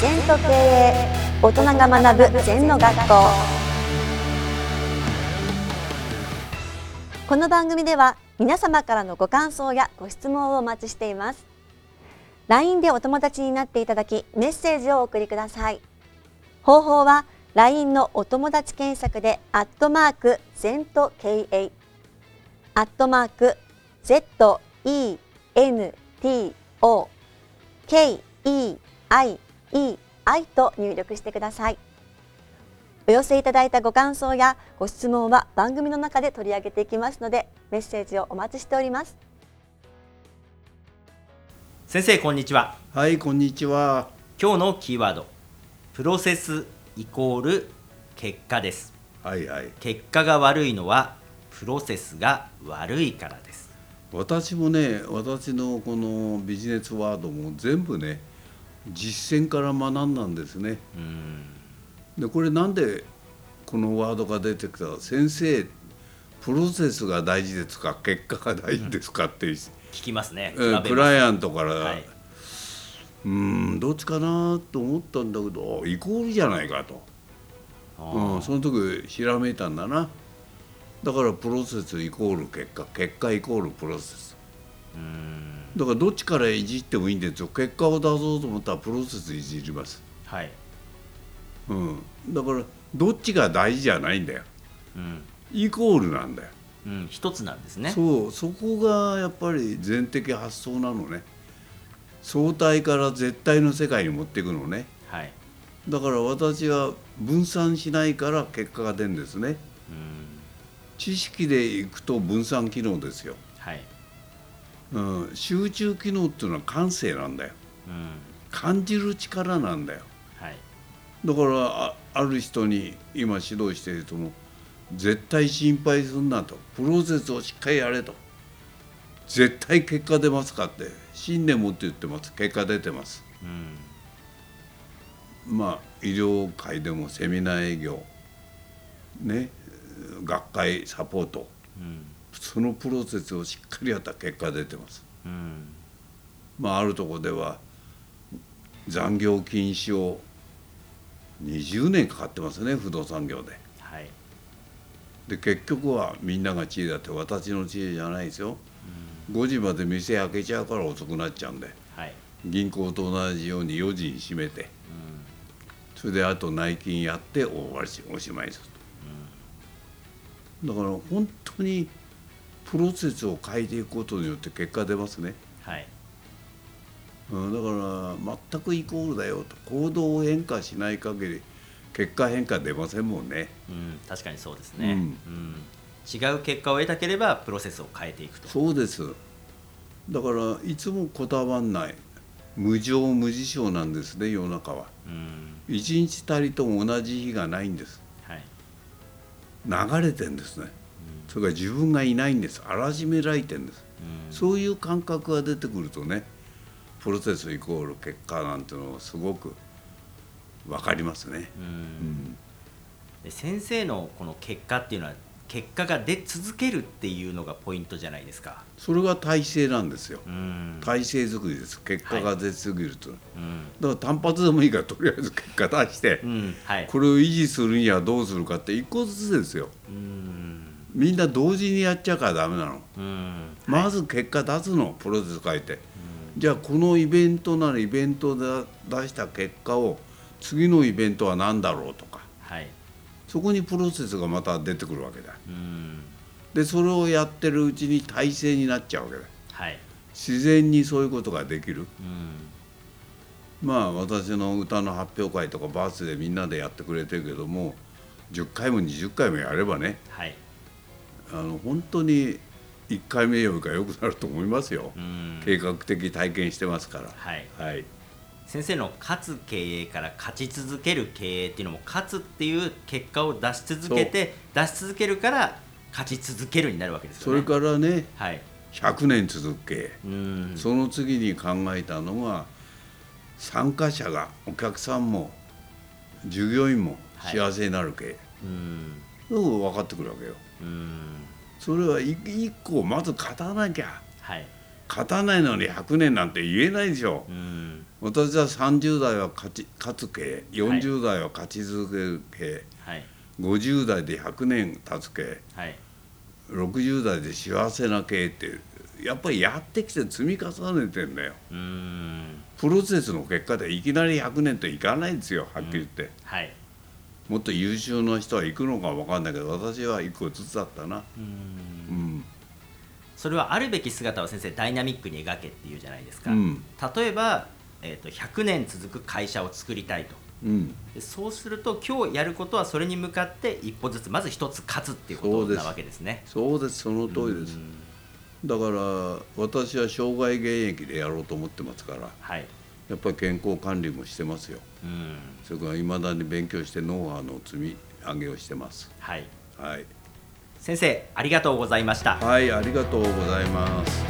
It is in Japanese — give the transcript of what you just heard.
全と経営大人が学ぶ全の学校。この番組では皆様からのご感想やご質問をお待ちしています。LINE でお友達になっていただきメッセージをお送りください。方法は LINE のお友達検索でアットマーク全と経営アットマーク ZENTO KEIEI と入力してください。お寄せいただいたご感想やご質問は番組の中で取り上げていきますのでメッセージをお待ちしております。先生こんにちは。はい、こんにちは。今日のキーワード。プロセスイコール結果です。はいはい。結果が悪いのはプロセスが悪いからです。私もね、私のこのビジネスワードも全部ね、実践から学んだんですね。うん。で、これなんでこのワードが出てきたか、先生、プロセスが大事ですか、結果が大事ですかって、聞きますね。えークライアントから、はい、うーん、どっちかなと思ったんだけど、イコールじゃないかと。うん、その時ひらめいたんだな。だからプロセスイコール結果結果イコールプロセス。うんだからどっちからいじってもいいんですよ。結果を出そうと思ったらプロセスいじります、はい。うん、だからどっちが大事じゃないんだよ。うん、イコールなんだよ、うん、一つなんですね。そう。そこがやっぱり全的発想なのね。相対から絶対の世界に持っていくのね。はい。だから私は分散しないから結果が出るんですね。うん。知識でいくと分散機能ですよ。はいうん、集中機能っていうのは感性なんだよ。うん。感じる力なんだよ。はい。だからあある人に今指導している人も絶対心配すんなと。プロセスをしっかりやれと。絶対結果出ますかって。信念持って言ってます。結果出てます。うん。まあ医療界でもセミナー営業ね学会サポート。うんそのプロセスをしっかりやった結果出てます。うん。まあ、あるところでは残業禁止を20年かかってますね不動産業で。はい。で結局はみんなが知恵だって私の知恵じゃないですよ。5時まで店開けちゃうから遅くなっちゃうんで。はい。銀行と同じように4時に閉めて。それであと内勤やって終わりしおしまいですだから本当にプロセスを変えていくことによって結果出ますね。はい。うん、だから全くイコールだよと行動を変化しない限り結果変化出ませんもんね。うん確かにそうですね、うん。うん。違う結果を得たければプロセスを変えていくと。そうです。だからいつもこだわんない。無常無事象なんですね世の中は。うん。一日たりとも同じ日がないんです。はい。流れてんですねそれから自分がいないんです。あらしめられてんです。うん。そういう感覚が出てくるとねプロセスイコール結果なんてのはすごく分かりますね、ううん。ん、で先生のこの結果っていうのは結果が出続けるっていうのがポイントじゃないですか。それが体制なんですよ。うん。体制作りです。結果が出すぎると、うん。だから単発でもいいからとりあえず結果出して、うん。はい。これを維持するにはどうするかって一個ずつですよ。うんみんな同時にやっちゃうからダメなの、うん。まず結果出すのプロセス書いて、じゃあこのイベントならイベントで出した結果を次のイベントは何だろうとか。はい。そこにプロセスがまた出てくるわけだ。うん。でそれをやってるうちに体制になっちゃうわけだ。はい。自然にそういうことができる。うん。まあ私の歌の発表会とかバースでみんなでやってくれてるけども10回も20回もやればね。はいあの本当に1回目よりか良くなると思いますよ、うん。計画的体験してますから。はい。はい。先生の勝つ経営から勝ち続ける経営っていうのも勝つっていう結果を出し続けて出し続けるから勝ち続けるになるわけですよね。それからねはい。100年続け、うん。その次に考えたのが参加者がお客さんも従業員も幸せになる経営、うん。分かってくるわけよ。うんそれは一一個まず勝たなきゃ。はい。勝たないのに100年なんて言えないでしょ。うん。私は30代は勝ち勝つ系40代は勝ち続ける系、はい。50代で100年経つ系はい。60代で幸せな系ってやっぱりやってきて積み重ねてんだよ。うん。プロセスの結果でいきなり100年といかないんですよはっきり言って、はいもっと優秀な人は行くのか分かんないけど私は一個ずつだったな。うん。うん。それはあるべき姿を先生ダイナミックに描けっていうじゃないですか、うん。例えば、えー、と100年続く会社を作りたいと。うん。でそうすると今日やることはそれに向かって一歩ずつまず一つ勝つっていうことなわけですね。そうです。その通りです。うん。だから私は生涯現役でやろうと思ってますから。はいやっぱり健康管理もしてますよ。うん。それからいまだに勉強してノウハウの積み上げをしてます。はい。はい。先生ありがとうございました。はいありがとうございます